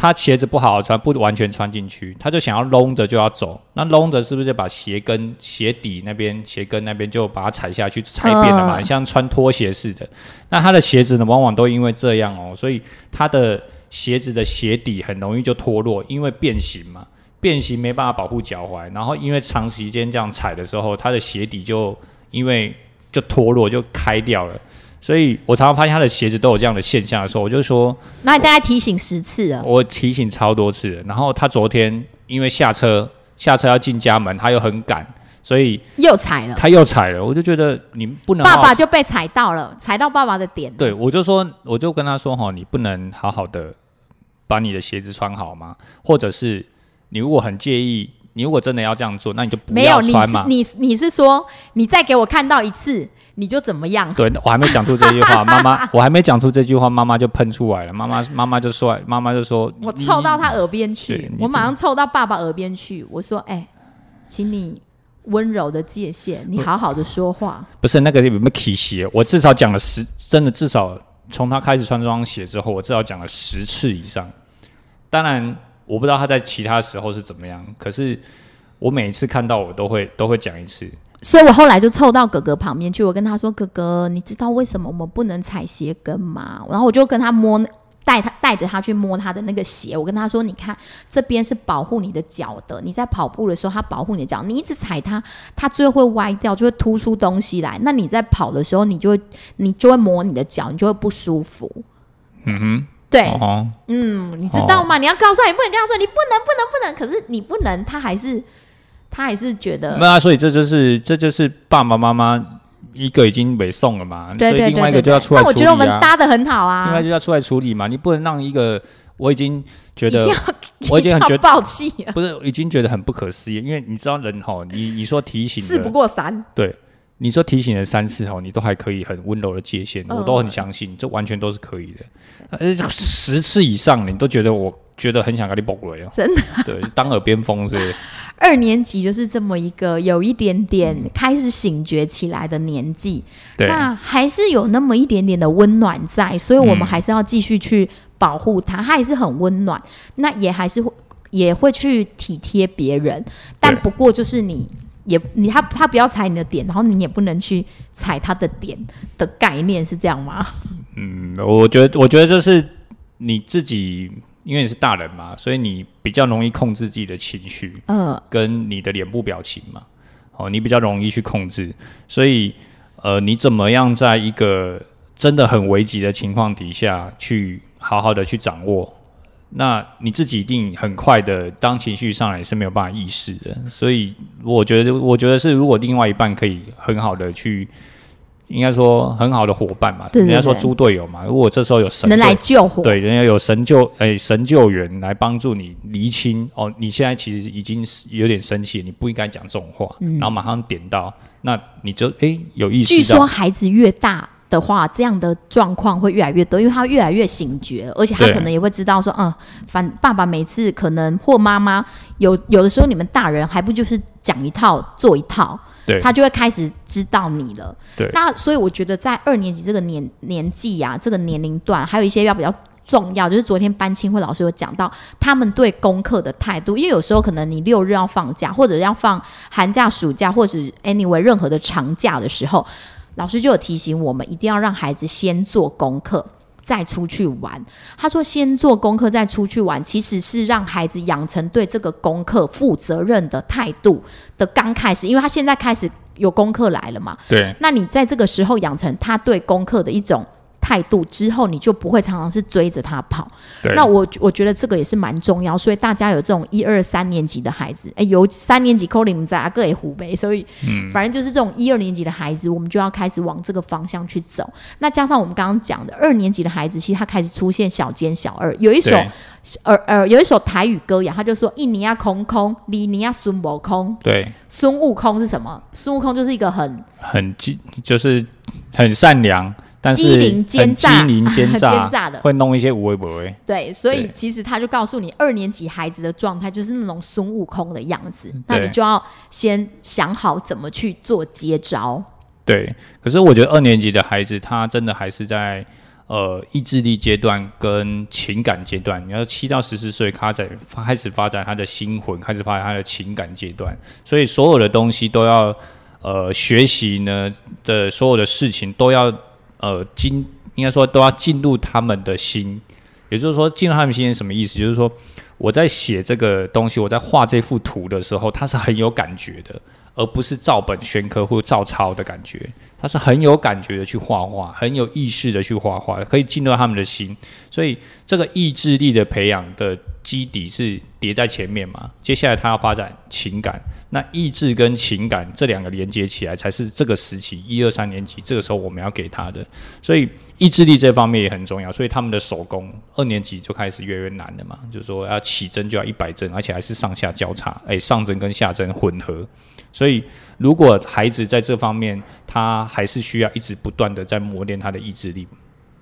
他鞋子不好好穿，不完全穿进去，他就想要拢着就要走。那拢着是不是就把鞋跟鞋底那边鞋跟那边就把它踩下去，踩扁了嘛？嗯像穿拖鞋似的。那他的鞋子呢，往往都因为这样哦，所以他的鞋子的鞋底很容易就脱落，因为变形嘛。变形没办法保护脚踝，然后因为长时间这样踩的时候，他的鞋底就因为就脱落就开掉了。所以我常常发现他的鞋子都有这样的现象的时候，我就说，那你大概提醒十次了。我提醒超多次了，然后他昨天因为下车下车要进家门，他又很赶，所以又踩了，他又踩了。我就觉得你不能好爸好爸就被踩到了，踩到爸爸的点。对，我就说我就跟他说哈，你不能好好的把你的鞋子穿好吗？或者是你如果很介意，你如果真的要这样做，那你就不没有穿嘛。你你是说你再给我看到一次你就怎么样？对，我还没讲出这句话，妈妈，我还没讲出这句话，妈妈就喷出来了。妈妈，妈妈就说，妈妈就说，我凑到他耳边去，我马上凑到爸爸耳边去，我说：“哎、请你温柔的界限，你好好的说话。不是那个有没有起鞋？我至少讲了十，真的至少从他开始穿这双鞋之后，我至少讲了十次以上。当然，我不知道他在其他时候是怎么样，可是我每一次看到我都会都会讲一次。所以我后来就凑到哥哥旁边去，我跟他说：“哥哥，你知道为什么我们不能踩鞋跟吗？”然后我就跟他摸，带他带着他去摸他的那个鞋。我跟他说：“你看，这边是保护你的脚的，你在跑步的时候，它保护你的脚，你一直踩它，它最后会歪掉，就会突出东西来。那你在跑的时候，你就会你就会磨你的脚，你就会不舒服。嗯对，哼，哦，嗯，你知道吗？你要告诉他，你不能跟他说你不能，不能，不能。可是你不能，他还是他还是觉得没有啊，所以这就是这就是爸爸妈妈一个已经被送了嘛，对对所以另外一个就要出来那我觉得我们。搭的很好啊另外，就要出来处理嘛，你不能让一个我已经觉得 我已经很觉得不是已经觉得很不可思议，因为你知道人哈，你你说提醒事不，过三。对，你说提醒了三次哦，你都还可以很温柔的界限，嗯。我都很相信，这完全都是可以的。呃，十次以上你都觉得我觉得很想跟你爆雷哦，真的，对，当耳边风是，二年级就是这么一个有一点点开始醒觉起来的年纪，对，那还是有那么一点点的温暖在，所以我们嗯还是要继续去保护他，他还是很温暖，那也还是会也会去体贴别人，但不过就是你。也你他他不要踩你的点，然后你也不能去踩他的点的概念是这样吗？嗯，我觉得我觉得这是你自己，因为你是大人嘛，所以你比较容易控制自己的情绪，嗯，跟你的脸部表情嘛，哦，你比较容易去控制，所以呃，你怎么样在一个真的很危急的情况底下去好好的去掌握？那你自己一定很快的，当情绪上来是没有办法意识的，所以我觉得，我觉得是如果另外一半可以很好的去，应该说很好的伙伴嘛，人家说猪队友嘛，如果这时候有神能来救火，对，人家有神救，哎、神救援来帮助你厘清哦，你现在其实已经是有点生气，你不应该讲这种话，然后马上点到，那你就哎、有意嗯据说孩子越大的话，这样的状况会越来越多，因为他越来越醒觉，而且他可能也会知道说，嗯，反爸爸每次可能或妈妈有有的时候你们大人还不就是讲一套做一套，对他就会开始知道你了。对那所以我觉得在二年级这个年年纪呀、这个年龄段，还有一些要比较。重要就是昨天班青会老师有讲到他们对功课的态度，因为有时候可能你六日要放假，或者要放寒假、暑假，或者是 anyway 任何的长假的时候，老师就有提醒我们，一定要让孩子先做功课。再出去玩，他说先做功课再出去玩，其实是让孩子养成对这个功课负责任的态度的刚开始，因为他现在开始有功课来了嘛，对那你在这个时候养成他对功课的一种态度之后，你就不会常常是追着他跑。对，那我我觉得这个也是蛮重要，所以大家有这种一二三年级的孩子，哎，有三年级扣零在阿哥也虎呗，所以嗯反正就是这种一二年级的孩子，我们就要开始往这个方向去走。那加上我们刚刚讲的二年级的孩子，其实他开始出现小尖小二，有一首呃呃有一首台语歌谣，他就说印尼亚空空，里尼亚孙悟空，对，孙悟空是什么？孙悟空就是一个很很就是很善良，但是机灵奸诈机诈灵奸诈的 会弄一些无微不微，对，所以其实他就告诉你，二年级孩子的状态就是那种孙悟空的样子，那你就要先想好怎么去做接招。对，可是我觉得二年级的孩子，他真的还是在呃意志力阶段跟情感阶段。你要七到十四岁他在开始发展他的心魂，开始发展他的情感阶段，所以所有的东西都要呃学习呢的所有的事情都要呃进，应该说都要进入他们的心。也就是说，进入他们心是什么意思？就是说，我在写这个东西，我在画这幅图的时候，他是很有感觉的。而不是照本宣科或照抄的感觉，他是很有感觉的去画画，很有意识的去画画，可以进入他们的心。所以这个意志力的培养的基底是叠在前面嘛，接下来他要发展情感，那意志跟情感这两个连接起来，才是这个时期一二三年级这个时候我们要给他的。所以意志力这方面也很重要，所以他们的手工二年级就开始越来越难了嘛，就是说要起针就要一百针，而且还是上下交叉，哎，上针跟下针混合。所以，如果孩子在这方面，他还是需要一直不断的在磨练他的意志力。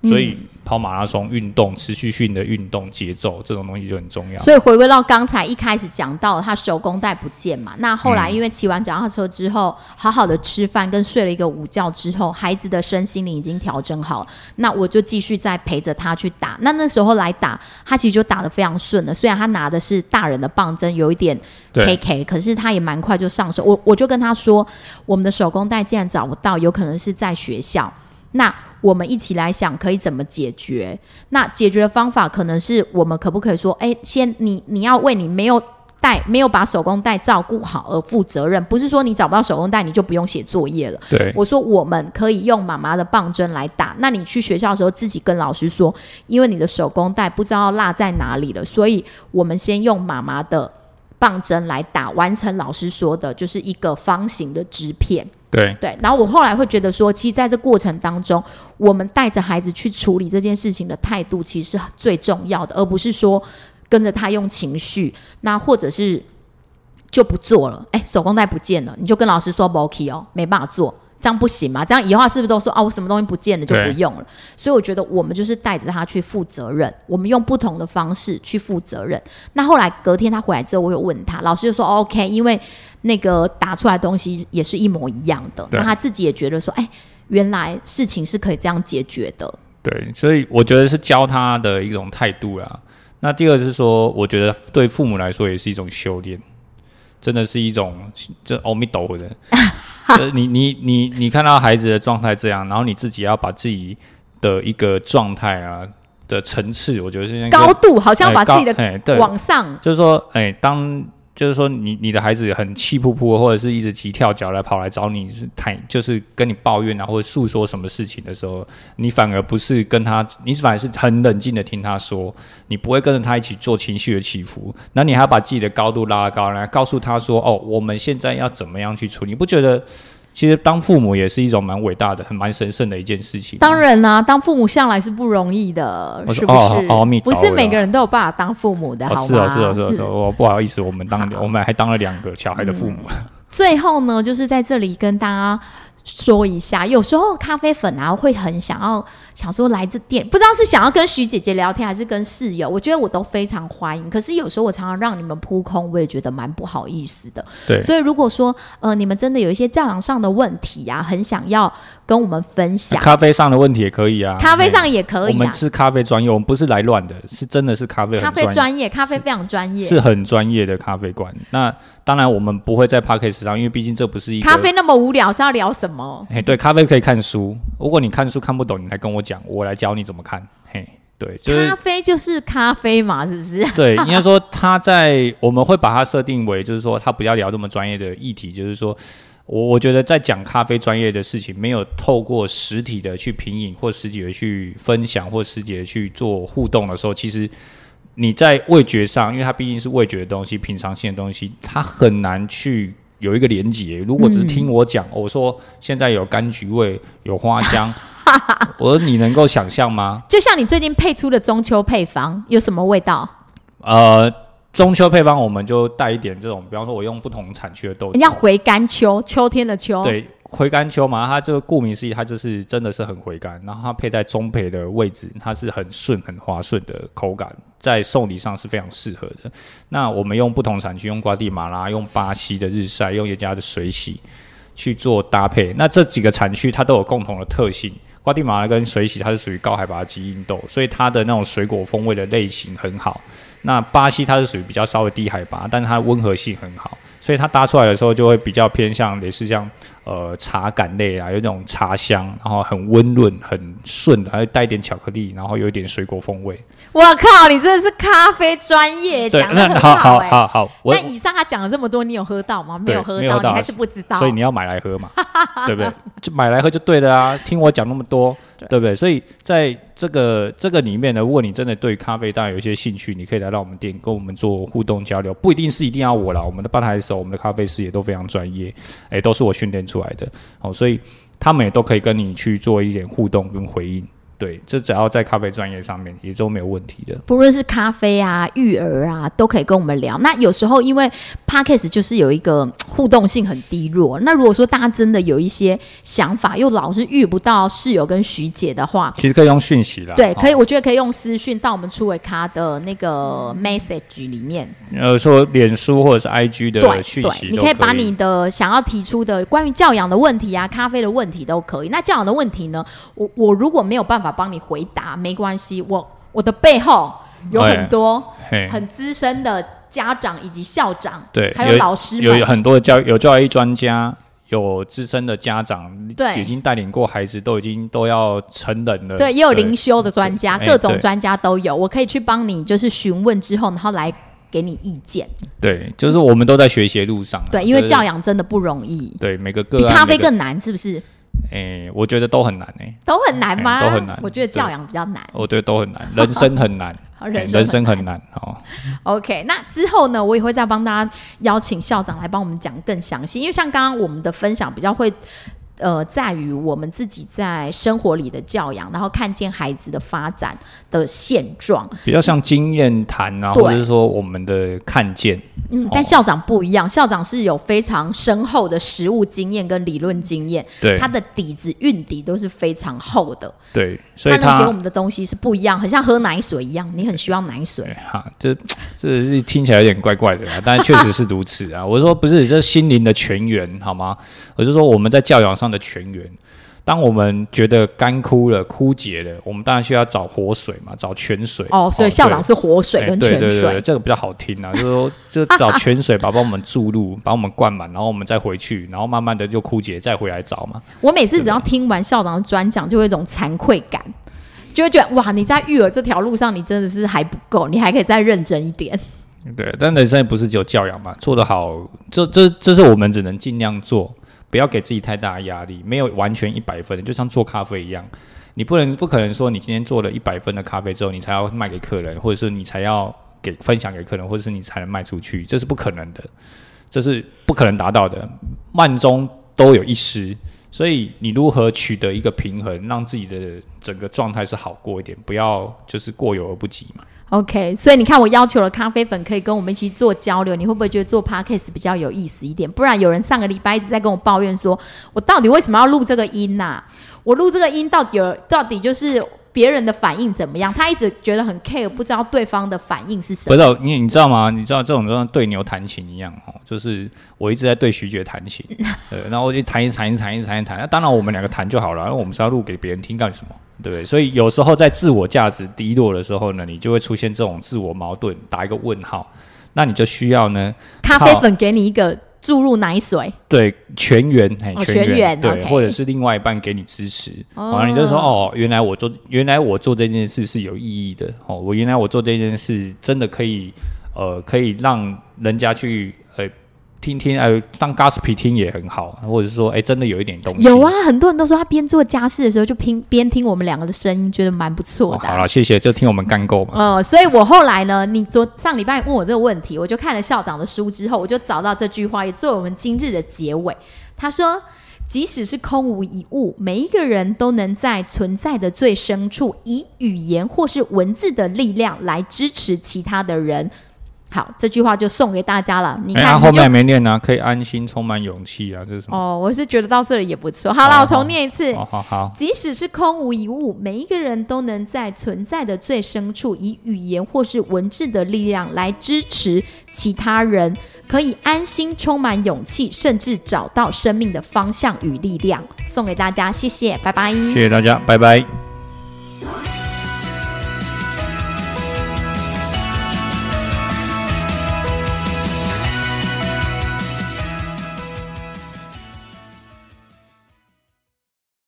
所以，跑马拉松运动、持续性的运动节奏这种东西就很重要。所以回归到刚才一开始讲到他手工带不见嘛，那后来因为骑完脚踏车之后，好好的吃饭跟睡了一个午觉之后，孩子的身心灵已经调整好了，那我就继续再陪着他去打。那那时候来打，他其实就打得非常顺了。虽然他拿的是大人的棒针，有一点 K 对 K，可是他也蛮快就上手。我我就跟他说，我们的手工带既然找不到，有可能是在学校。那我们一起来想可以怎么解决？那解决的方法可能是我们可不可以说，哎，先你你要为你没有带没有把手工带照顾好而负责任，不是说你找不到手工带你就不用写作业了。对我说我们可以用妈妈的棒针来打，那你去学校的时候自己跟老师说，因为你的手工带不知道落在哪里了，所以我们先用妈妈的棒针来打，完成老师说的，就是一个方形的支片。对对，然后我后来会觉得说，其实在这过程当中，我们带着孩子去处理这件事情的态度，其实是最重要的，而不是说跟着他用情绪，那或者是就不做了。哎，手工袋不见了，你就跟老师说 b o k 哦，没办法做。这样不行嘛？这样以后是不是都说啊？我什么东西不见了就不用了？所以我觉得我们就是带着他去负责任，我们用不同的方式去负责任。那后来隔天他回来之后，我有问他，老师就说 OK，因为那个打出来东西也是一模一样的。那他自己也觉得说，哎，原来事情是可以这样解决的。对，所以我觉得是教他的一种态度啦。那第二是说，我觉得对父母来说也是一种修炼，真的是一种这阿弥陀 你你你你看到孩子的状态这样，然后你自己要把自己的一个状态啊的层次，我觉得是高度，好像把自己的往上，就是说，哎，当。就是说，你你的孩子很气扑扑，或者是一直急跳脚来跑来找你，是谈就是跟你抱怨啊，或者诉说什么事情的时候，你反而不是跟他，你反而是很冷静的听他说，你不会跟着他一起做情绪的起伏，那你还要把自己的高度拉高来，告诉他说，哦，我们现在要怎么样去处理？你不觉得？其实当父母也是一种蛮伟大的、很蛮神圣的一件事情。当然啦，当父母向来是不容易的，是不是？不是每个人都有办法当父母的，好吗？是啊，是啊，是啊，是啊。我不好意思，我们当我们还当了两个小孩的父母。最后呢，就是在这里跟大家。说一下，有时候咖啡粉啊会很想要想说来自店，不知道是想要跟徐姐姐聊天，还是跟室友，我觉得我都非常欢迎。可是有时候我常常让你们扑空，我也觉得蛮不好意思的。对，所以如果说呃你们真的有一些教养上的问题啊，很想要跟我们分享，咖啡上的问题也可以啊，咖啡上也可以。我们是咖啡专业，我们不是来乱的，是真的是咖啡咖啡专业，咖啡非常专业，是很专业的咖啡馆。那当然我们不会在 p a r k a s 上，因为毕竟这不是一咖啡那么无聊，是要聊什么？哎，对，咖啡。可以看书，如果你看书看不懂，你来跟我讲，我来教你怎么看。嘿，对，咖啡就是咖啡嘛，是不是？对，应该说他在我们会把它设定为，就是说他不要聊那么专业的议题，就是说我我觉得在讲咖啡专业的事情，没有透过实体的去品饮或实体的去分享或实体的去做互动的时候，其实你在味觉上，因为它毕竟是味觉的东西，品尝性的东西，它很难去。有一个连接，如果只是听我讲，我说现在有柑橘味，有花香，我说你能够想象吗？就像你最近配出的中秋配方，有什么味道？呃，中秋配方我们就带一点这种，比方说我用不同产区的豆，人家回甘秋，秋天的秋，对。回甘秋嘛，它这个顾名思义，它就是真的是很回甘，然后它配在中培的位置，它是很顺、很滑顺的口感，在送礼上是非常适合的。那我们用不同产区，用瓜地马拉、用巴西的日晒、用人家的水洗去做搭配。那这几个产区它都有共同的特性，瓜地马拉跟水洗它是属于高海拔基因豆，所以它的那种水果风味的类型很好。那巴西它是属于比较稍微低海拔，但是它温和性很好。所以它搭出来的时候就会比较偏向类似像呃茶感类啊，有那种茶香，然后很温润、很顺的，还会带一点巧克力，然后有一点水果风味。我靠，你真的是咖啡专业，讲的很好。好好好，那以上他讲了这么多，你有喝到吗？没有喝到，你还是不知道。所以你要买来喝嘛，对不对？就买来喝就对了啊！听我讲那么多。对不对？所以在这个这个里面呢，如果你真的对咖啡当然有一些兴趣，你可以来到我们店跟我们做互动交流，不一定是一定要我啦，我们的吧台手、我们的咖啡师也都非常专业，哎，都是我训练出出来的，哦，所以他们也都可以跟你去做一点互动跟回应。对，这只要在咖啡专业上面也都没有问题的。不论是咖啡啊、育儿啊，都可以跟我们聊。那有时候因为 podcast 就是有一个互动性很低弱。那如果说大家真的有一些想法，又老是遇不到室友跟徐姐的话，其实可以用讯息啦。对，可以，我觉得可以用私讯到我们初尾咖的那个 message 里面。呃，说脸书或者是 IG 的讯息，你可以把你的想要提出的关于教养的问题啊、咖啡的问题都可以。那教养的问题呢，我我如果没有办法。帮你回答没关系，我我的背后有很多很资深的家长以及校长，对，还有老师，有很多的教有教育专家，有资深的家长，对，已经带领过孩子，都已经都要成人了，对，也有灵修的专家，各种专家都有，我可以去帮你，就是询问之后，然后来给你意见。对，就是我们都在学习路上，对，因为教养真的不容易，对，每个个比咖啡更难，是不是？哎，我觉得都很难哎，都很难吗？都很难。我觉得教养比较难。我觉得都很难，人生很难。人 人生很难哦。OK，那之后呢，我也会再帮大家邀请校长来帮我们讲更详细，因为像刚刚我们的分享比较会。呃，在于我们自己在生活里的教养，然后看见孩子的发展的现状。比较像经验谈啊，或者是说我们的看见。嗯，但校长不一样，校长是有非常深厚的实务经验跟理论经验，对他的底子运底都是非常厚的，对，所以他给我们的东西是不一样，很像喝奶水一样，你很需要奶水对。哈，这这是听起来有点怪怪的啦，但确实是如此啊。我说不是，这是心灵的泉源，好吗？我就说我们在教养上的泉源。当我们觉得干枯了、枯竭了，我们当然需要找活水嘛，找泉水。哦，所以校长是活水跟泉哎对对对对，水。这个比较好听啊，就是说，就找泉水把帮我们注入，把我们灌满，然后我们再回去，然后慢慢的就枯竭，再回来找嘛。我每次只要听完校长的专讲，就会有一种惭愧感，就会觉得哇，你在育儿这条路上，你真的是还不够，你还可以再认真一点。对，但人生也不是只有教养嘛，做得好，这这这是我们只能尽量做，不要给自己太大压力，没有完全一百分，就像做咖啡一样，你不能不可能说你今天做了一百分的咖啡之后，你才要卖给客人，或者是你才要给分享给客人，或者是你才能卖出去，这是不可能的，这是不可能达到的，慢中都有一失。所以你如何取得一个平衡，让自己的整个状态是好过一点，不要就是过犹而不及嘛。OK，所以你看，我要求了咖啡粉可以跟我们一起做交流，你会不会觉得做 Podcast 比较有意思一点？不然有人上个礼拜一直在跟我抱怨说，我到底为什么要录这个音呐、我录这个音到底有到底就是别人的反应怎么样？他一直觉得很 care，不知道对方的反应是什么。不是你，你知道吗？你知道这种就像对牛弹琴一样哦，就是我一直在对徐杰弹琴，对，然后我就弹一弹一弹一弹一弹。那当然我们两个弹就好了，因为我们是要录给别人听干什么？对不对？所以有时候在自我价值低落的时候呢，你就会出现这种自我矛盾，打一个问号。那你就需要呢，咖啡粉给你一个注入奶水，对全员，哎，哦全员，对或者是另外一半给你支持，哦好、你就说哦，原来我做，原来我做这件事是有意义的，哦，我原来我做这件事真的可以，呃，可以让人家去呃听听，呃，当 gossip 听也很好，或者是说，哎，真的有一点东西，有啊，很多人都说他边做家事的时候就听边听我们两个的声音，觉得蛮不错哦，的啊、好了，谢谢，就听我们干够嘛，嗯，所以我后来呢，你昨上礼拜问我这个问题，我就看了校长的书之后，我就找到这句话，也作为我们今日的结尾。他说：“即使是空无一物，每一个人都能在存在的最深处，以语言或是文字的力量来支持其他的人。”好，这句话就送给大家了。你哎，看，后面没念呢、可以安心，充满勇气啊，这是什么？哦，我是觉得到这里也不错。好了，哦我重念一次。好，好好，即使是空无一物，每一个人都能在存在的最深处，以语言或是文字的力量来支持其他人，可以安心、充满勇气，甚至找到生命的方向与力量。送给大家，谢谢，拜拜。谢谢大家，拜拜。